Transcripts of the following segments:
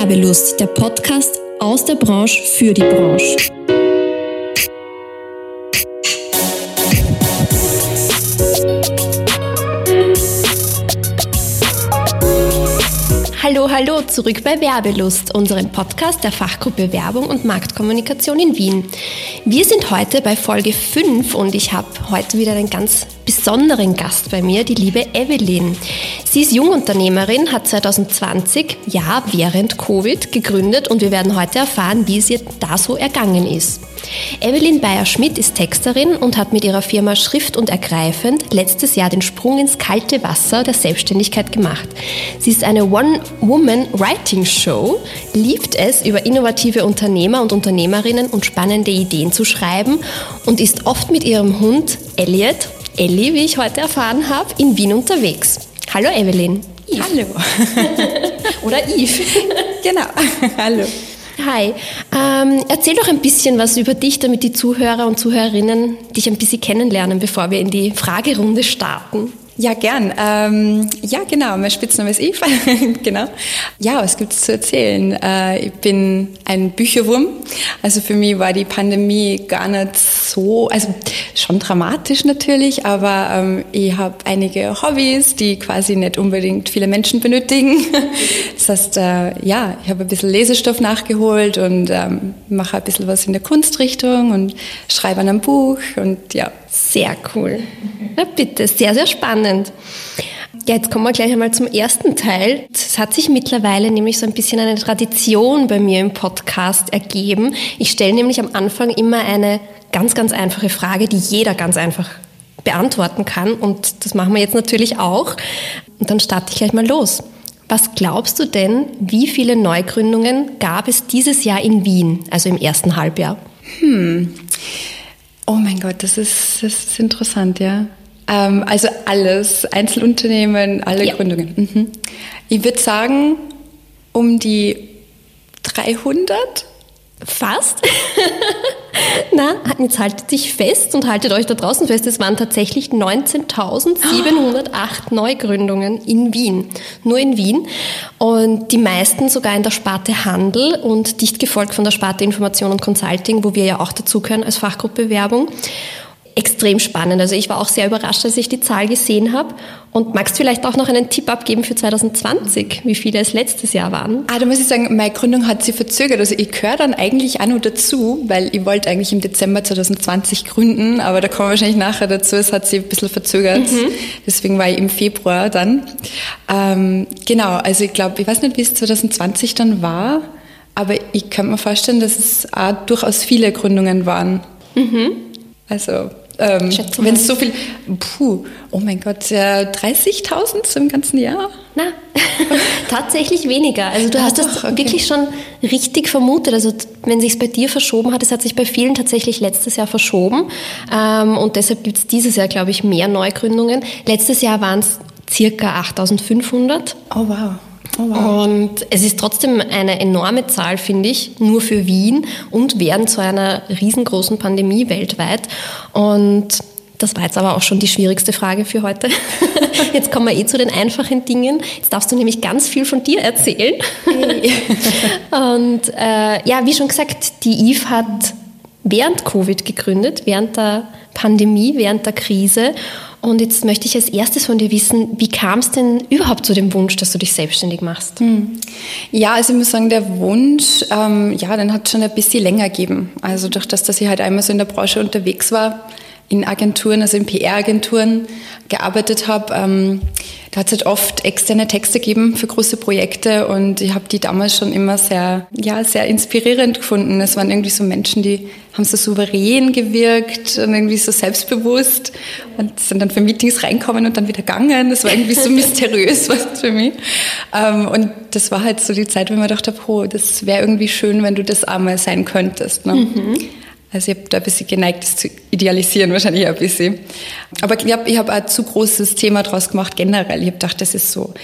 Werbelust, der Podcast aus der Branche für die Branche. Hallo, hallo, zurück bei Werbelust, unserem Podcast der Fachgruppe Werbung und Marktkommunikation in Wien. Wir sind heute bei Folge 5 und ich habe heute wieder einen ganz besonderen Gast bei mir, die liebe Evelyn. Sie ist Jungunternehmerin, hat 2020, ja, während Covid gegründet und wir werden heute erfahren, wie es ihr da so ergangen ist. Evelyn Bayer-Schmidt ist Texterin und hat mit ihrer Firma Schrift und Ergreifend letztes Jahr den Sprung ins kalte Wasser der Selbstständigkeit gemacht. Sie ist eine One-Woman-Writing-Show, liebt es, über innovative Unternehmer und Unternehmerinnen und spannende Ideen zu schreiben und ist oft mit ihrem Hund Elliot, Ellie, wie ich heute erfahren habe, in Wien unterwegs. Hallo Evelyn. Yves. Hallo. Oder Yves. genau. Hallo. Hi, ähm, erzähl doch ein bisschen was über dich, damit die Zuhörer und Zuhörerinnen dich ein bisschen kennenlernen, bevor wir in die Fragerunde starten. Ja, gern. Ähm, ja, genau. Mein Spitzname ist Eva. genau. Ja, was gibt's zu erzählen? Äh, ich bin ein Bücherwurm. Also für mich war die Pandemie gar nicht so, also schon dramatisch natürlich, aber ähm, ich habe einige Hobbys, die quasi nicht unbedingt viele Menschen benötigen. das heißt, äh, ja, ich habe ein bisschen Lesestoff nachgeholt und ähm, mache ein bisschen was in der Kunstrichtung und schreibe an einem Buch und ja, sehr cool. Na bitte, sehr, sehr spannend. Ja, jetzt kommen wir gleich einmal zum ersten Teil. Es hat sich mittlerweile nämlich so ein bisschen eine Tradition bei mir im Podcast ergeben. Ich stelle nämlich am Anfang immer eine ganz, ganz einfache Frage, die jeder ganz einfach beantworten kann. Und das machen wir jetzt natürlich auch. Und dann starte ich gleich mal los. Was glaubst du denn, wie viele Neugründungen gab es dieses Jahr in Wien, also im ersten Halbjahr? Hm. Oh mein Gott, das ist, das ist interessant, ja. Ähm, also alles, Einzelunternehmen, alle ja. Gründungen. Mhm. Ich würde sagen, um die 300. Fast. Na, jetzt haltet dich fest und haltet euch da draußen fest. Es waren tatsächlich 19.708 Neugründungen in Wien. Nur in Wien. Und die meisten sogar in der Sparte Handel und dicht gefolgt von der Sparte Information und Consulting, wo wir ja auch dazugehören als Fachgruppe Werbung extrem spannend. Also ich war auch sehr überrascht, als ich die Zahl gesehen habe. Und magst du vielleicht auch noch einen Tipp abgeben für 2020, wie viele es letztes Jahr waren? Ah, da muss ich sagen, meine Gründung hat sich verzögert. Also ich gehöre dann eigentlich auch nur dazu, weil ich wollte eigentlich im Dezember 2020 gründen, aber da kommen wir wahrscheinlich nachher dazu. Es hat sich ein bisschen verzögert. Mhm. Deswegen war ich im Februar dann. Ähm, genau, also ich glaube, ich weiß nicht, wie es 2020 dann war, aber ich kann mir vorstellen, dass es auch durchaus viele Gründungen waren. Mhm. Also ähm, wenn es so viel, puh, oh mein Gott, äh, 30.000 im ganzen Jahr? Na, tatsächlich weniger. Also du ja, hast das okay. wirklich schon richtig vermutet. Also wenn sich bei dir verschoben hat, es hat sich bei vielen tatsächlich letztes Jahr verschoben. Ähm, und deshalb gibt es dieses Jahr, glaube ich, mehr Neugründungen. Letztes Jahr waren es circa 8.500. Oh wow. Oh, wow. Und es ist trotzdem eine enorme Zahl, finde ich, nur für Wien und während so einer riesengroßen Pandemie weltweit. Und das war jetzt aber auch schon die schwierigste Frage für heute. Jetzt kommen wir eh zu den einfachen Dingen. Jetzt darfst du nämlich ganz viel von dir erzählen. Hey. Und äh, ja, wie schon gesagt, die Eve hat während Covid gegründet, während der Pandemie, während der Krise. Und jetzt möchte ich als erstes von dir wissen, wie kam es denn überhaupt zu dem Wunsch, dass du dich selbstständig machst? Hm. Ja, also ich muss sagen, der Wunsch, ähm, ja, den hat schon ein bisschen länger gegeben. Also durch das, dass ich halt einmal so in der Branche unterwegs war, in Agenturen, also in PR-Agenturen gearbeitet habe, ähm, da hat es halt oft externe Texte gegeben für große Projekte und ich habe die damals schon immer sehr, ja, sehr inspirierend gefunden. Es waren irgendwie so Menschen, die haben so souverän gewirkt und irgendwie so selbstbewusst und sind dann für Meetings reinkommen und dann wieder gegangen. Das war irgendwie so mysteriös was für mich. Ähm, und das war halt so die Zeit, wo ich mir gedacht habe, oh, das wäre irgendwie schön, wenn du das einmal sein könntest. Ne? Mhm. Also ich habe da ein bisschen geneigt, das zu idealisieren, wahrscheinlich ein bisschen. Aber ich habe ich hab ein zu großes Thema draus gemacht generell. Ich habe gedacht, das ist so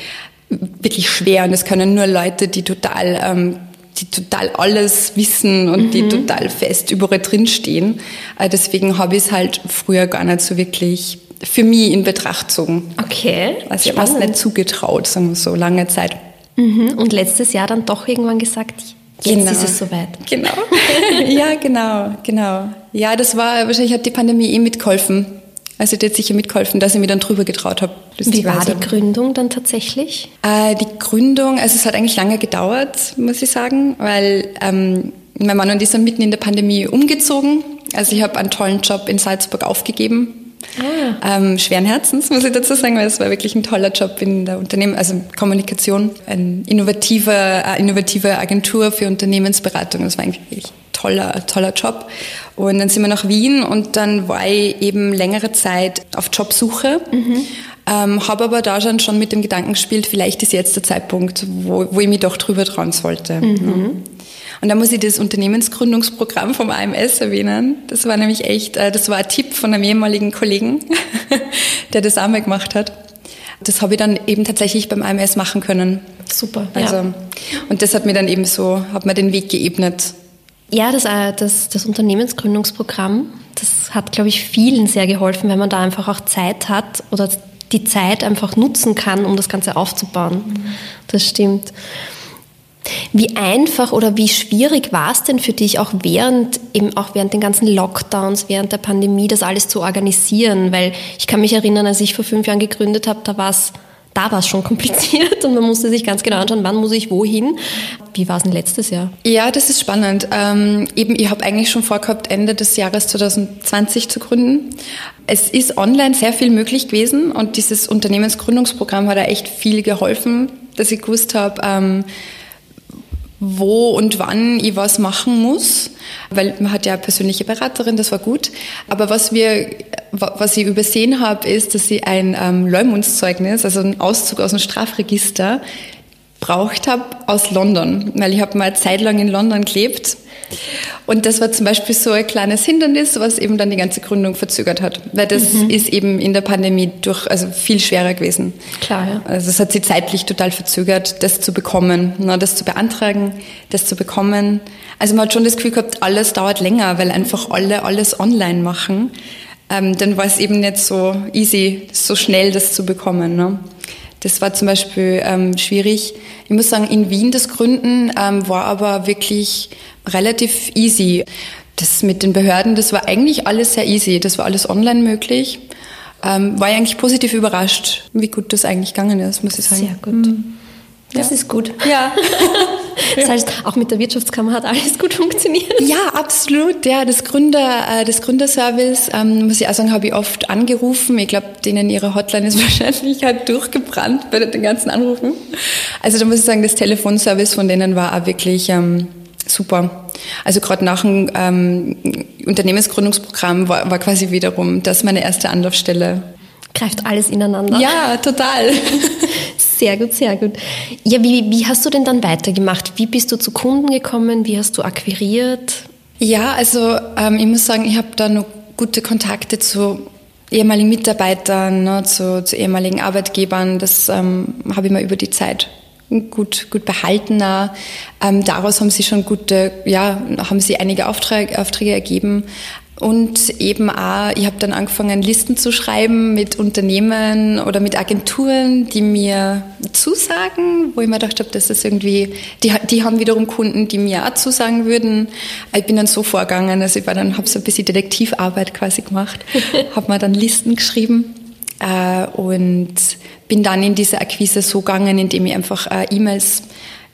wirklich schwer und das können nur Leute, die total, ähm, die total alles wissen und mhm. die total fest überall drinstehen. Äh, deswegen habe ich es halt früher gar nicht so wirklich für mich in Betracht gezogen. Okay. Also ich habe es nicht zugetraut, sagen wir so, lange Zeit. Mhm. Und letztes Jahr dann doch irgendwann gesagt, jetzt genau. ist es soweit. Genau. ja, genau, genau. Ja, das war, wahrscheinlich hat die Pandemie eh mitgeholfen. Also die hat sicher mitgeholfen, dass ich mich dann drüber getraut habe. Wie war die Gründung dann tatsächlich? Äh, die Gründung, also es hat eigentlich lange gedauert, muss ich sagen, weil ähm, mein Mann und ich sind mitten in der Pandemie umgezogen. Also ich habe einen tollen Job in Salzburg aufgegeben Ah. Ähm, schweren Herzens, muss ich dazu sagen, weil es war wirklich ein toller Job in der Unternehmen, also Kommunikation, eine innovative, innovative Agentur für Unternehmensberatung. Das war eigentlich toller, toller Job. Und dann sind wir nach Wien und dann war ich eben längere Zeit auf Jobsuche. Mhm. Ähm, habe aber da schon, schon mit dem Gedanken gespielt, vielleicht ist jetzt der Zeitpunkt, wo, wo ich mich doch drüber trauen sollte. Mhm. Und da muss ich das Unternehmensgründungsprogramm vom AMS erwähnen. Das war nämlich echt, äh, das war ein Tipp von einem ehemaligen Kollegen, der das einmal gemacht hat. Das habe ich dann eben tatsächlich beim AMS machen können. Super. Also, ja. Und das hat mir dann eben so, hat mir den Weg geebnet. Ja, das, äh, das, das Unternehmensgründungsprogramm, das hat, glaube ich, vielen sehr geholfen, wenn man da einfach auch Zeit hat oder die Zeit einfach nutzen kann, um das Ganze aufzubauen. Mhm. Das stimmt. Wie einfach oder wie schwierig war es denn für dich auch während eben auch während den ganzen Lockdowns, während der Pandemie, das alles zu organisieren? Weil ich kann mich erinnern, als ich vor fünf Jahren gegründet habe, da war es da war es schon kompliziert und man musste sich ganz genau anschauen, wann muss ich wohin. Wie war es denn letztes Jahr? Ja, das ist spannend. Ähm, eben, ich habe eigentlich schon vorgehabt, Ende des Jahres 2020 zu gründen. Es ist online sehr viel möglich gewesen und dieses Unternehmensgründungsprogramm hat da echt viel geholfen, dass ich gewusst habe, ähm, wo und wann ich was machen muss, weil man hat ja eine persönliche Beraterin, das war gut. Aber was wir, was ich übersehen habe, ist, dass ich ein ähm, Leumundszeugnis, also einen Auszug aus dem Strafregister, braucht habe aus London, weil ich habe mal eine Zeit lang in London gelebt und das war zum Beispiel so ein kleines Hindernis, was eben dann die ganze Gründung verzögert hat. Weil das mhm. ist eben in der Pandemie durch, also viel schwerer gewesen. Klar, ja. Also es hat sie zeitlich total verzögert, das zu bekommen, ne, das zu beantragen, das zu bekommen. Also man hat schon das Gefühl gehabt, alles dauert länger, weil einfach alle alles online machen. Ähm, dann war es eben nicht so easy, so schnell das zu bekommen. Ne? Das war zum Beispiel ähm, schwierig. Ich muss sagen, in Wien das Gründen ähm, war aber wirklich relativ easy. Das mit den Behörden, das war eigentlich alles sehr easy. Das war alles online möglich. Ähm, war ich eigentlich positiv überrascht, wie gut das eigentlich gegangen ist, muss ich sagen. Sehr gut. Mhm. Das ja. ist gut. Ja. Das heißt, auch mit der Wirtschaftskammer hat alles gut funktioniert. Ja, absolut. Ja, das Gründer, äh, das Gründerservice, ähm, muss ich auch sagen, habe ich oft angerufen. Ich glaube, denen ihre Hotline ist wahrscheinlich halt durchgebrannt bei den ganzen Anrufen. Also da muss ich sagen, das Telefonservice von denen war auch wirklich ähm, super. Also gerade nach dem ähm, Unternehmensgründungsprogramm war, war quasi wiederum das meine erste Anlaufstelle. Greift alles ineinander. Ja, total. Sehr gut, sehr gut. Ja, wie, wie hast du denn dann weitergemacht? Wie bist du zu Kunden gekommen? Wie hast du akquiriert? Ja, also ähm, ich muss sagen, ich habe da noch gute Kontakte zu ehemaligen Mitarbeitern, ne, zu, zu, ehemaligen Arbeitgebern. Das ähm, habe ich mir über die Zeit gut, gut behalten. Ähm, daraus haben sie schon gute, ja, haben sie einige Aufträge, Aufträge ergeben. Und eben auch, ich habe dann angefangen, Listen zu schreiben mit Unternehmen oder mit Agenturen, die mir zusagen, wo ich mir gedacht habe, das ist irgendwie, die, die haben wiederum Kunden, die mir auch zusagen würden. Ich bin dann so vorgegangen, also ich war dann, habe so ein bisschen Detektivarbeit quasi gemacht, habe mir dann Listen geschrieben äh, und bin dann in diese Akquise so gegangen, indem ich einfach äh, E-Mails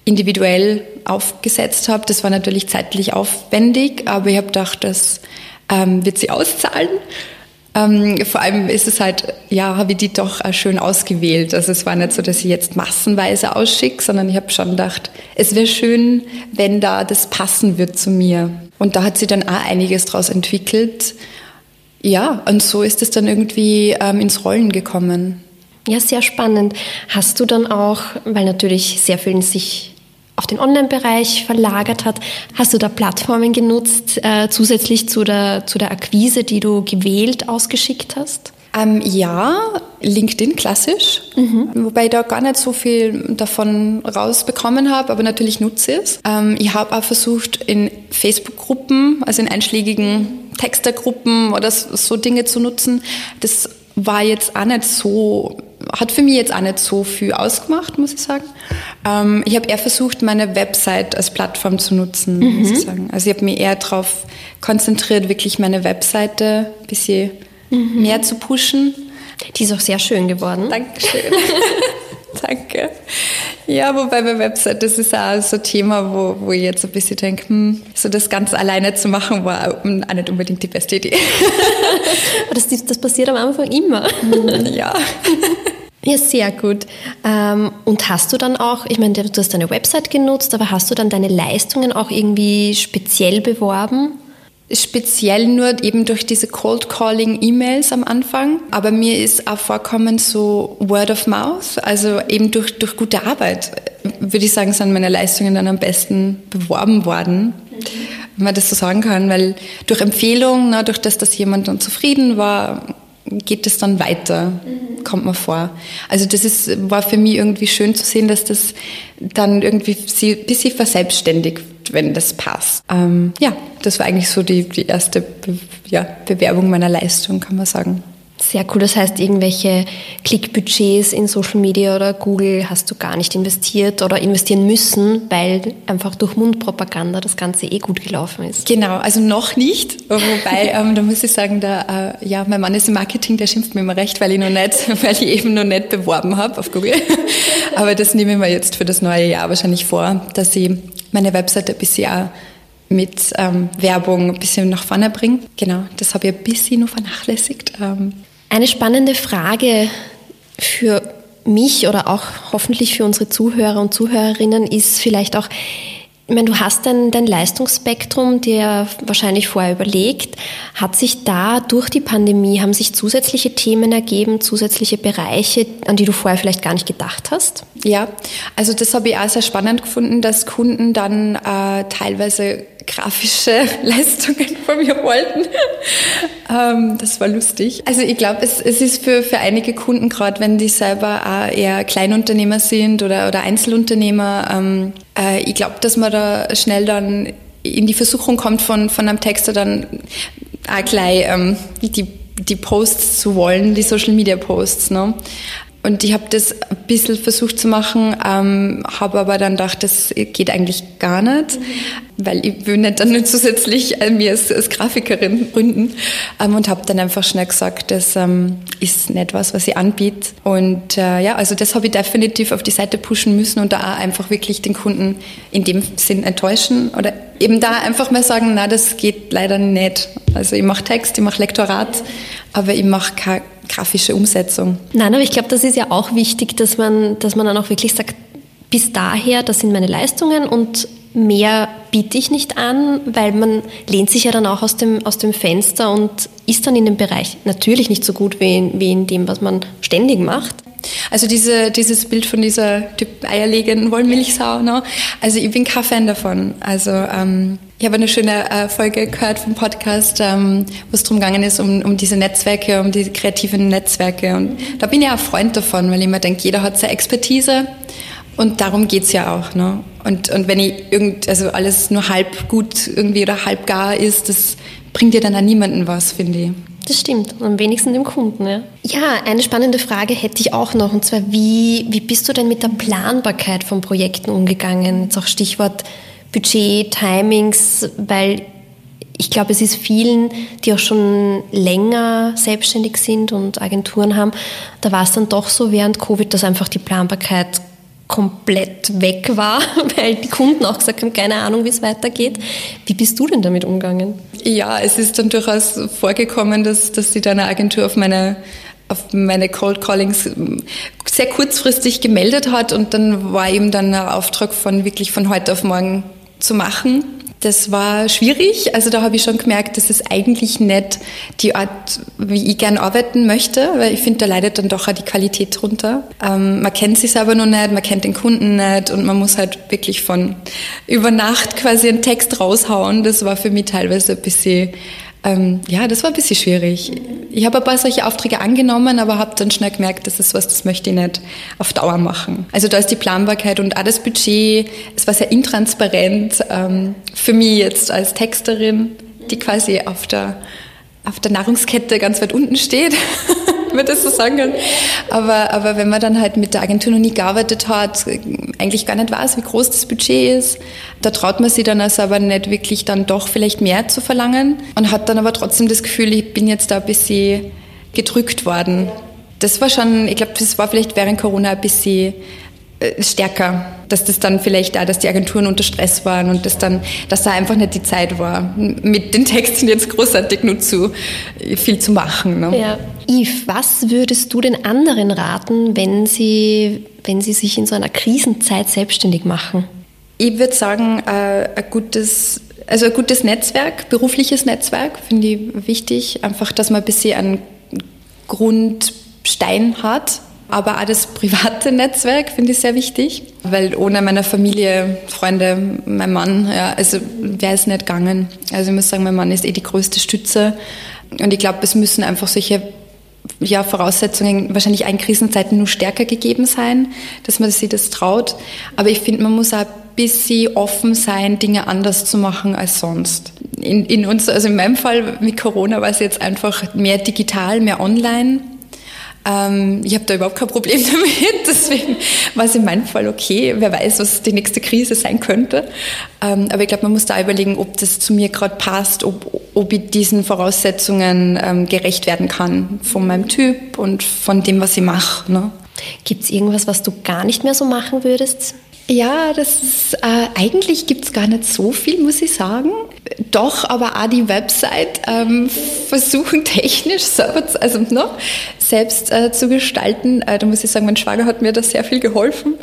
individuell aufgesetzt habe. Das war natürlich zeitlich aufwendig, aber ich habe gedacht, dass ähm, wird sie auszahlen. Ähm, vor allem ist es halt, ja, habe ich die doch schön ausgewählt. Also es war nicht so, dass ich jetzt massenweise ausschicke, sondern ich habe schon gedacht, es wäre schön, wenn da das passen wird zu mir. Und da hat sie dann auch einiges draus entwickelt. Ja, und so ist es dann irgendwie ähm, ins Rollen gekommen. Ja, sehr spannend. Hast du dann auch, weil natürlich sehr vielen sich auf den Online-Bereich verlagert hat. Hast du da Plattformen genutzt, äh, zusätzlich zu der, zu der Akquise, die du gewählt ausgeschickt hast? Ähm, ja, LinkedIn klassisch, mhm. wobei ich da gar nicht so viel davon rausbekommen habe, aber natürlich nutze ich es. Ähm, ich habe auch versucht, in Facebook-Gruppen, also in einschlägigen Textergruppen oder so Dinge zu nutzen. Das war jetzt auch nicht so hat für mich jetzt auch nicht so viel ausgemacht, muss ich sagen. Ähm, ich habe eher versucht, meine Website als Plattform zu nutzen, mhm. muss ich sagen. Also ich habe mich eher darauf konzentriert, wirklich meine Webseite ein bisschen mhm. mehr zu pushen. Die ist auch sehr schön geworden. Dankeschön. Danke. Ja, wobei bei Website, das ist auch so ein Thema, wo, wo ich jetzt ein bisschen denke, hm, so das ganz alleine zu machen, war auch nicht unbedingt die beste Idee. das, das passiert am Anfang immer. Ja. Ja, sehr gut. Ähm, und hast du dann auch, ich meine, du hast deine Website genutzt, aber hast du dann deine Leistungen auch irgendwie speziell beworben? speziell nur eben durch diese Cold Calling E-Mails am Anfang. Aber mir ist auch vorkommen so Word of Mouth, also eben durch, durch gute Arbeit, würde ich sagen, sind meine Leistungen dann am besten beworben worden. Mhm. Wenn man das so sagen kann, weil durch Empfehlung, ne, durch das, dass jemand dann zufrieden war, geht es dann weiter, mhm. kommt man vor. Also das ist, war für mich irgendwie schön zu sehen, dass das dann irgendwie sie, ein bisschen verselbstständigt, wenn das passt. Ähm, ja, das war eigentlich so die, die erste Be ja, Bewerbung meiner Leistung, kann man sagen. Sehr cool. Das heißt, irgendwelche Klickbudgets in Social Media oder Google hast du gar nicht investiert oder investieren müssen, weil einfach durch Mundpropaganda das Ganze eh gut gelaufen ist. Genau, also noch nicht. Wobei, ähm, da muss ich sagen, der, äh, ja, mein Mann ist im Marketing, der schimpft mir immer recht, weil ich noch nicht, weil ich eben noch nicht beworben habe auf Google. Aber das nehme ich mir jetzt für das neue Jahr wahrscheinlich vor, dass ich meine Webseite ein bisschen auch mit ähm, Werbung ein bisschen nach vorne bringe. Genau, das habe ich ein bisschen nur vernachlässigt. Ähm, eine spannende Frage für mich oder auch hoffentlich für unsere Zuhörer und Zuhörerinnen ist vielleicht auch, ich meine, du hast dein, dein Leistungsspektrum dir wahrscheinlich vorher überlegt. Hat sich da durch die Pandemie, haben sich zusätzliche Themen ergeben, zusätzliche Bereiche, an die du vorher vielleicht gar nicht gedacht hast? Ja, also das habe ich auch sehr spannend gefunden, dass Kunden dann äh, teilweise grafische Leistungen von mir wollten. ähm, das war lustig. Also ich glaube, es, es ist für, für einige Kunden, gerade wenn die selber auch eher Kleinunternehmer sind oder, oder Einzelunternehmer, ähm, äh, ich glaube, dass man da schnell dann in die Versuchung kommt, von, von einem Texter dann auch gleich ähm, die, die Posts zu wollen, die Social Media Posts. Ne? Und ich habe das ein bisschen versucht zu machen, ähm, habe aber dann gedacht, das geht eigentlich gar nicht, mhm. weil ich will nicht dann nur zusätzlich äh, mir als, als, Grafikerin gründen ähm, und habe dann einfach schnell gesagt, das ähm, ist nicht was, was ich anbiete. Und äh, ja, also das habe ich definitiv auf die Seite pushen müssen und da auch einfach wirklich den Kunden in dem Sinn enttäuschen oder eben da einfach mal sagen, na, das geht leider nicht. Also ich mache Text, ich mache Lektorat, aber ich mache keine grafische Umsetzung. Nein, aber ich glaube, das ist ja auch wichtig, dass man, dass man dann auch wirklich sagt, bis daher, das sind meine Leistungen und mehr biete ich nicht an, weil man lehnt sich ja dann auch aus dem, aus dem Fenster und ist dann in dem Bereich natürlich nicht so gut wie in, wie in dem, was man ständig macht. Also diese, dieses Bild von dieser typ eierlegenden Wollmilchsau, ne? also ich bin kein Fan davon. Also ähm, ich habe eine schöne äh, Folge gehört vom Podcast, ähm, wo es darum gegangen ist, um, um diese Netzwerke, um diese kreativen Netzwerke. Und da bin ich auch Freund davon, weil ich mir denke, jeder hat seine Expertise und darum geht es ja auch. Ne? Und, und wenn ich irgend, also alles nur halb gut irgendwie oder halb gar ist, das bringt dir dann an niemanden was, finde ich. Das stimmt, am wenigsten dem Kunden. Ja. ja, eine spannende Frage hätte ich auch noch, und zwar, wie, wie bist du denn mit der Planbarkeit von Projekten umgegangen? Jetzt auch Stichwort Budget, Timings, weil ich glaube, es ist vielen, die auch schon länger selbstständig sind und Agenturen haben, da war es dann doch so während Covid, dass einfach die Planbarkeit komplett weg war, weil die Kunden auch gesagt haben, keine Ahnung, wie es weitergeht. Wie bist du denn damit umgegangen? Ja, es ist dann durchaus vorgekommen, dass, dass sich deine Agentur auf meine auf meine Cold Callings sehr kurzfristig gemeldet hat und dann war eben dann ein Auftrag von wirklich von heute auf morgen zu machen. Das war schwierig. Also da habe ich schon gemerkt, das ist eigentlich nicht die Art, wie ich gern arbeiten möchte, weil ich finde, da leidet dann doch auch die Qualität drunter. Ähm, man kennt sich selber noch nicht, man kennt den Kunden nicht und man muss halt wirklich von über Nacht quasi einen Text raushauen. Das war für mich teilweise ein bisschen ähm, ja, das war ein bisschen schwierig. Ich habe ein paar solche Aufträge angenommen, aber habe dann schnell gemerkt, das ist was, das möchte ich nicht auf Dauer machen. Also da ist die Planbarkeit und auch das Budget, es war sehr intransparent ähm, für mich jetzt als Texterin, die quasi auf der, auf der Nahrungskette ganz weit unten steht. wenn man das so sagen kann. Aber, aber wenn man dann halt mit der Agentur noch nie gearbeitet hat, eigentlich gar nicht weiß, wie groß das Budget ist, da traut man sich dann also aber nicht wirklich dann doch vielleicht mehr zu verlangen und hat dann aber trotzdem das Gefühl, ich bin jetzt da ein bisschen gedrückt worden. Das war schon, ich glaube, das war vielleicht während Corona ein bisschen stärker, dass das dann vielleicht auch, dass die Agenturen unter Stress waren und dass dann, dass da einfach nicht die Zeit war, mit den Texten jetzt großartig nur zu viel zu machen. Ne? Ja. Yves, was würdest du den anderen raten, wenn sie, wenn sie sich in so einer Krisenzeit selbstständig machen? Ich würde sagen, äh, ein gutes also ein gutes Netzwerk, berufliches Netzwerk, finde ich wichtig. Einfach, dass man ein bisschen einen Grundstein hat, aber auch das private Netzwerk finde ich sehr wichtig, weil ohne meine Familie, Freunde, mein Mann, ja, also wäre es nicht gegangen. Also ich muss sagen, mein Mann ist eh die größte Stütze und ich glaube, es müssen einfach solche ja, Voraussetzungen wahrscheinlich in Krisenzeiten nur stärker gegeben sein, dass man sich das traut. Aber ich finde, man muss auch ein bisschen offen sein, Dinge anders zu machen als sonst. In, in uns, also in meinem Fall mit Corona war es jetzt einfach mehr digital, mehr online. Ähm, ich habe da überhaupt kein Problem damit, deswegen war es in meinem Fall okay. Wer weiß, was die nächste Krise sein könnte. Ähm, aber ich glaube, man muss da überlegen, ob das zu mir gerade passt, ob, ob ich diesen Voraussetzungen ähm, gerecht werden kann, von meinem Typ und von dem, was ich mache. Ne? Gibt es irgendwas, was du gar nicht mehr so machen würdest? Ja, das ist, äh, eigentlich gibt es gar nicht so viel, muss ich sagen. Doch, aber auch die Website ähm, versuchen technisch selber, also ne, selbst äh, zu gestalten. Äh, da muss ich sagen, mein Schwager hat mir da sehr viel geholfen.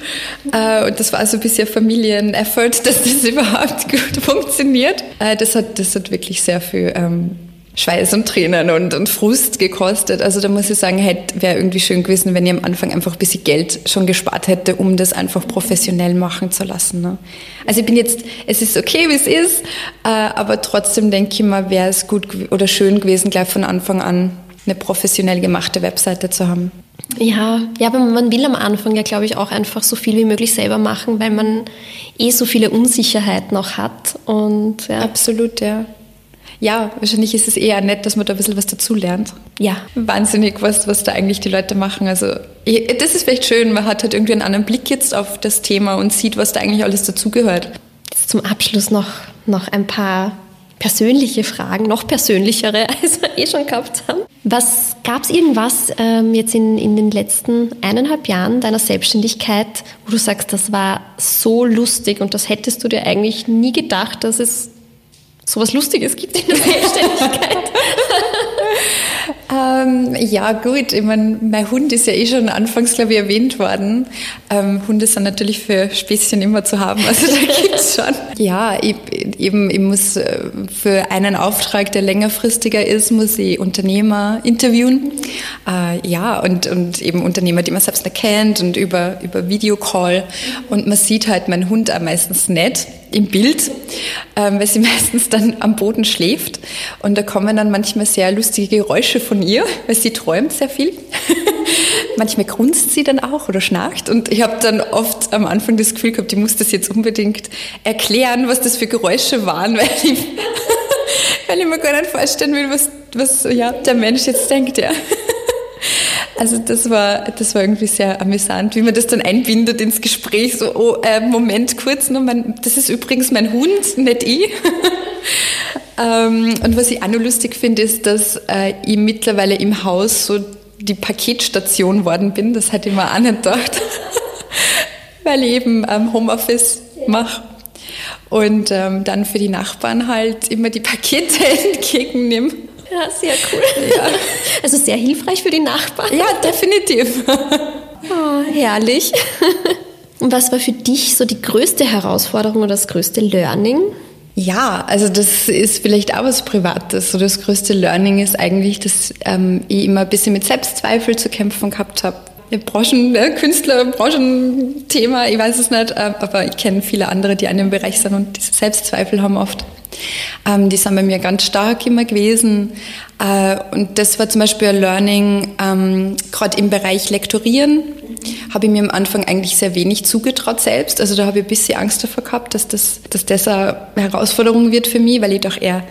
Äh, und das war so ein bisschen Familieneffort, dass das überhaupt gut funktioniert. Äh, das, hat, das hat wirklich sehr viel ähm, Schweiß und Tränen und, und Frust gekostet. Also da muss ich sagen, hätte wäre irgendwie schön gewesen, wenn ich am Anfang einfach ein bisschen Geld schon gespart hätte, um das einfach professionell machen zu lassen. Ne? Also ich bin jetzt, es ist okay, wie es ist, äh, aber trotzdem denke ich mal, wäre es gut oder schön gewesen, gleich von Anfang an eine professionell gemachte Webseite zu haben. Ja, ja, aber man will am Anfang ja, glaube ich, auch einfach so viel wie möglich selber machen, weil man eh so viele Unsicherheiten noch hat. Und, ja. Absolut, ja ja, wahrscheinlich ist es eher nett, dass man da ein bisschen was dazulernt. Ja. Wahnsinnig, was, was da eigentlich die Leute machen. Also das ist vielleicht schön, man hat halt irgendwie einen anderen Blick jetzt auf das Thema und sieht, was da eigentlich alles dazugehört. Zum Abschluss noch, noch ein paar persönliche Fragen, noch persönlichere, als wir eh schon gehabt haben. Was gab es irgendwas ähm, jetzt in, in den letzten eineinhalb Jahren deiner Selbstständigkeit, wo du sagst, das war so lustig und das hättest du dir eigentlich nie gedacht, dass es sowas Lustiges gibt in der Selbstständigkeit? ähm, ja, gut. Ich meine, mein Hund ist ja eh schon anfangs, glaube ich, erwähnt worden. Ähm, Hunde sind natürlich für Späßchen immer zu haben. Also da gibt es schon. Ja, ich, eben, ich muss äh, für einen Auftrag, der längerfristiger ist, muss ich Unternehmer interviewen. Äh, ja, und, und eben Unternehmer, die man selbst nicht kennt und über, über Videocall. Und man sieht halt meinen Hund auch meistens nicht im Bild, ähm, weil sie meistens dann am Boden schläft. Und da kommen dann manchmal sehr lustige Geräusche von ihr, weil sie träumt sehr viel. manchmal grunzt sie dann auch oder schnarcht. Und ich habe dann oft am Anfang das Gefühl gehabt, ich muss das jetzt unbedingt erklären, was das für Geräusche waren, weil ich, weil ich mir gar nicht vorstellen will, was, was ja, der Mensch jetzt denkt. Ja. Also das war, das war irgendwie sehr amüsant, wie man das dann einbindet ins Gespräch. So, oh, äh, Moment, kurz, noch, mein, das ist übrigens mein Hund, nicht ich. ähm, und was ich auch noch lustig finde, ist, dass äh, ich mittlerweile im Haus so die Paketstation worden bin. Das hätte ich mir auch nicht gedacht, weil ich eben ähm, Homeoffice mache und ähm, dann für die Nachbarn halt immer die Pakete entgegennehme. Ja, sehr cool. Ja. Also sehr hilfreich für die Nachbarn. Ja, definitiv. Oh, herrlich. Und was war für dich so die größte Herausforderung oder das größte Learning? Ja, also das ist vielleicht auch was Privates. So das größte Learning ist eigentlich, dass ähm, ich immer ein bisschen mit Selbstzweifel zu kämpfen gehabt habe. Branchen, äh, Künstler, Branchenthema, ich weiß es nicht, äh, aber ich kenne viele andere, die in dem Bereich sind und diese Selbstzweifel haben oft. Ähm, die sind bei mir ganz stark immer gewesen. Äh, und das war zum Beispiel ein Learning, ähm, gerade im Bereich Lektorieren, habe ich mir am Anfang eigentlich sehr wenig zugetraut selbst. Also da habe ich ein bisschen Angst davor gehabt, dass das, dass das eine Herausforderung wird für mich, weil ich doch eher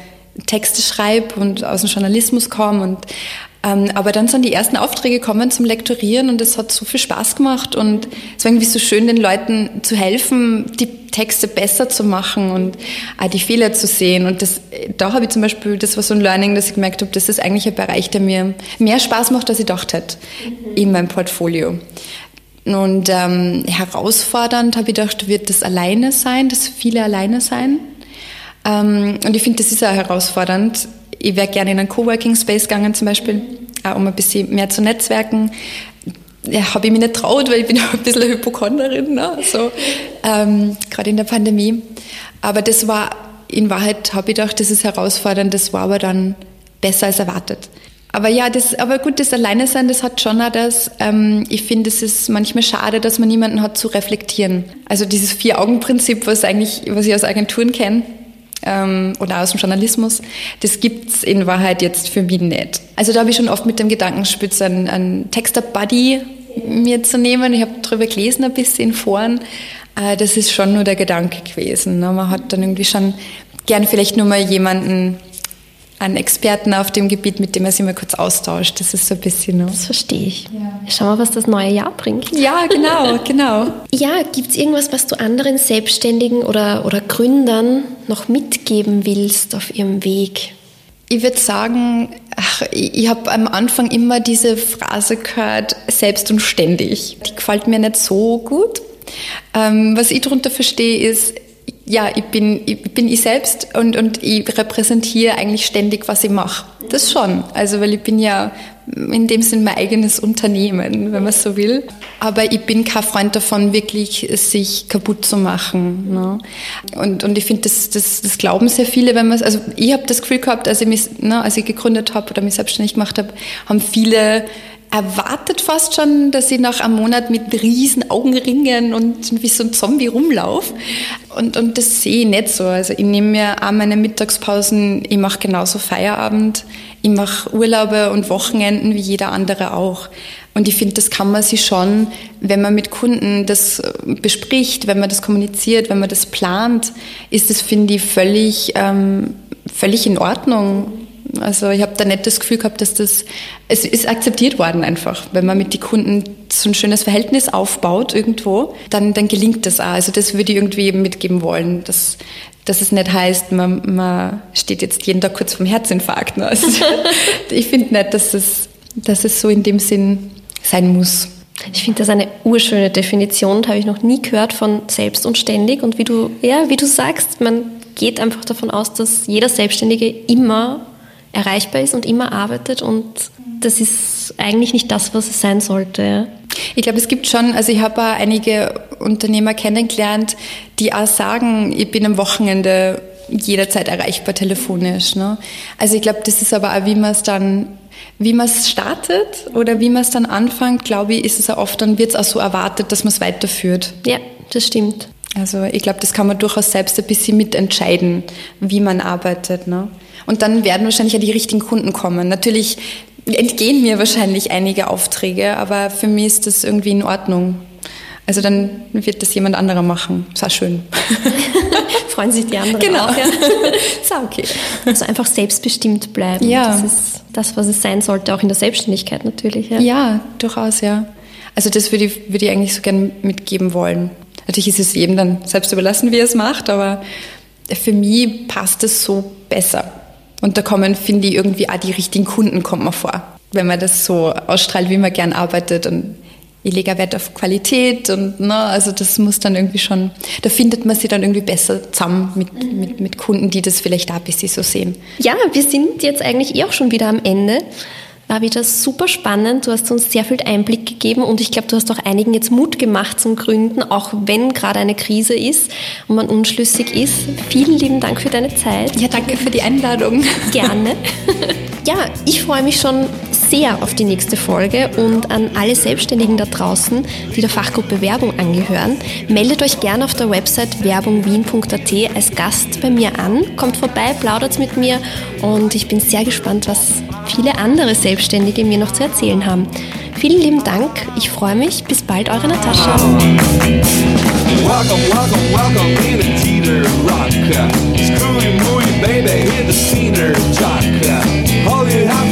Texte schreibe und aus dem Journalismus komme und aber dann sind die ersten Aufträge gekommen zum Lektorieren und es hat so viel Spaß gemacht und es war irgendwie so schön, den Leuten zu helfen, die Texte besser zu machen und auch die Fehler zu sehen. Und das, da habe ich zum Beispiel, das war so ein Learning, dass ich gemerkt habe, das ist eigentlich ein Bereich, der mir mehr Spaß macht, als ich gedacht hätte mhm. in meinem Portfolio. Und ähm, herausfordernd habe ich gedacht, wird das alleine sein, das viele alleine sein. Ähm, und ich finde, das ist auch herausfordernd. Ich wäre gerne in einen Coworking Space gegangen zum Beispiel, auch um ein bisschen mehr zu netzwerken. Ja, habe ich mich nicht traut, weil ich bin auch ein bisschen eine Hypochonderin, ne? so, ähm, gerade in der Pandemie. Aber das war, in Wahrheit habe ich gedacht, das ist herausfordernd, das war aber dann besser als erwartet. Aber ja, das, aber gut, das Alleine sein, das hat schon auch das, ähm, ich finde, es ist manchmal schade, dass man niemanden hat zu reflektieren. Also dieses Vier-Augen-Prinzip, was eigentlich, was ich aus Agenturen kenne, ähm, oder aus dem Journalismus, das gibt's in Wahrheit jetzt für mich nicht. Also da habe ich schon oft mit dem Gedankenspitz einen, einen Texter-Buddy mir zu nehmen. Ich habe darüber gelesen ein bisschen in. Äh, das ist schon nur der Gedanke gewesen. Ne? Man hat dann irgendwie schon gern vielleicht nur mal jemanden einen Experten auf dem Gebiet, mit dem er sich mal kurz austauscht. Das ist so ein bisschen. Ne? Das verstehe ich. Ja. Schau mal, was das neue Jahr bringt. Ja, genau, genau. ja, gibt es irgendwas, was du anderen Selbstständigen oder, oder Gründern noch mitgeben willst auf ihrem Weg? Ich würde sagen, ach, ich, ich habe am Anfang immer diese Phrase gehört, selbst und ständig. Die gefällt mir nicht so gut. Ähm, was ich darunter verstehe, ist, ja, ich bin, ich bin ich selbst und, und ich repräsentiere eigentlich ständig, was ich mache. Das schon. Also, weil ich bin ja in dem Sinn mein eigenes Unternehmen, wenn man so will. Aber ich bin kein Freund davon, wirklich sich kaputt zu machen. Ne? Und, und ich finde, das, das, das glauben sehr viele, wenn man also ich habe das Gefühl gehabt, als ich mich, ne, als ich gegründet habe oder mich selbstständig gemacht habe, haben viele erwartet fast schon, dass ich nach einem Monat mit riesen Augenringen und wie so ein Zombie rumlaufe. Und, und das sehe ich nicht so. Also ich nehme mir auch meine Mittagspausen, ich mache genauso Feierabend, ich mache Urlaube und Wochenenden wie jeder andere auch. Und ich finde, das kann man sich schon, wenn man mit Kunden das bespricht, wenn man das kommuniziert, wenn man das plant, ist das, finde ich, völlig, ähm, völlig in Ordnung. Also ich habe da nicht das Gefühl gehabt, dass das, es ist akzeptiert worden einfach. Wenn man mit den Kunden so ein schönes Verhältnis aufbaut irgendwo, dann, dann gelingt das auch. Also das würde ich irgendwie mitgeben wollen, dass, dass es nicht heißt, man, man steht jetzt jeden Tag kurz vom Herzinfarkt. Ne? Also ich finde nicht, dass es, dass es so in dem Sinn sein muss. Ich finde das eine urschöne Definition, habe ich noch nie gehört von selbst und ständig. Und wie du, ja, wie du sagst, man geht einfach davon aus, dass jeder Selbstständige immer erreichbar ist und immer arbeitet und das ist eigentlich nicht das, was es sein sollte. Ich glaube, es gibt schon, also ich habe einige Unternehmer kennengelernt, die auch sagen, ich bin am Wochenende jederzeit erreichbar telefonisch. Ne? Also ich glaube, das ist aber auch, wie man es dann, wie man es startet oder wie man es dann anfängt, glaube ich, ist es auch oft, dann wird es auch so erwartet, dass man es weiterführt. Ja, das stimmt. Also ich glaube, das kann man durchaus selbst ein bisschen mitentscheiden, wie man arbeitet. Ne? Und dann werden wahrscheinlich ja die richtigen Kunden kommen. Natürlich entgehen mir wahrscheinlich einige Aufträge, aber für mich ist das irgendwie in Ordnung. Also dann wird das jemand anderer machen. Ist auch schön. Freuen sich die anderen genau. auch. Ja. ist auch okay. Also einfach selbstbestimmt bleiben. Ja. Das ist das, was es sein sollte, auch in der Selbstständigkeit natürlich. Ja, ja durchaus, ja. Also das würde ich, würde ich eigentlich so gerne mitgeben wollen. Natürlich ist es jedem dann selbst überlassen, wie er es macht, aber für mich passt es so besser. Und da kommen, finde ich, irgendwie auch die richtigen Kunden kommen mir vor. Wenn man das so ausstrahlt, wie man gern arbeitet und ich lege Wert auf Qualität und ne, also das muss dann irgendwie schon, da findet man sich dann irgendwie besser zusammen mit, mit, mit Kunden, die das vielleicht auch ein bisschen so sehen. Ja, wir sind jetzt eigentlich eh auch schon wieder am Ende. War wieder super spannend. Du hast uns sehr viel Einblick gegeben und ich glaube, du hast auch einigen jetzt Mut gemacht zum Gründen, auch wenn gerade eine Krise ist und man unschlüssig ist. Vielen lieben Dank für deine Zeit. Ja, danke für die Einladung. Gerne. Ja, ich freue mich schon sehr auf die nächste Folge und an alle Selbstständigen da draußen, die der Fachgruppe Werbung angehören. Meldet euch gerne auf der Website werbungwien.at als Gast bei mir an. Kommt vorbei, plaudert mit mir und ich bin sehr gespannt, was viele andere Selbstständige mir noch zu erzählen haben. Vielen lieben Dank, ich freue mich. Bis bald, eure Natascha. Welcome, welcome, welcome in a teeter rock. Screwy mooey baby, hit the scener jock. All you have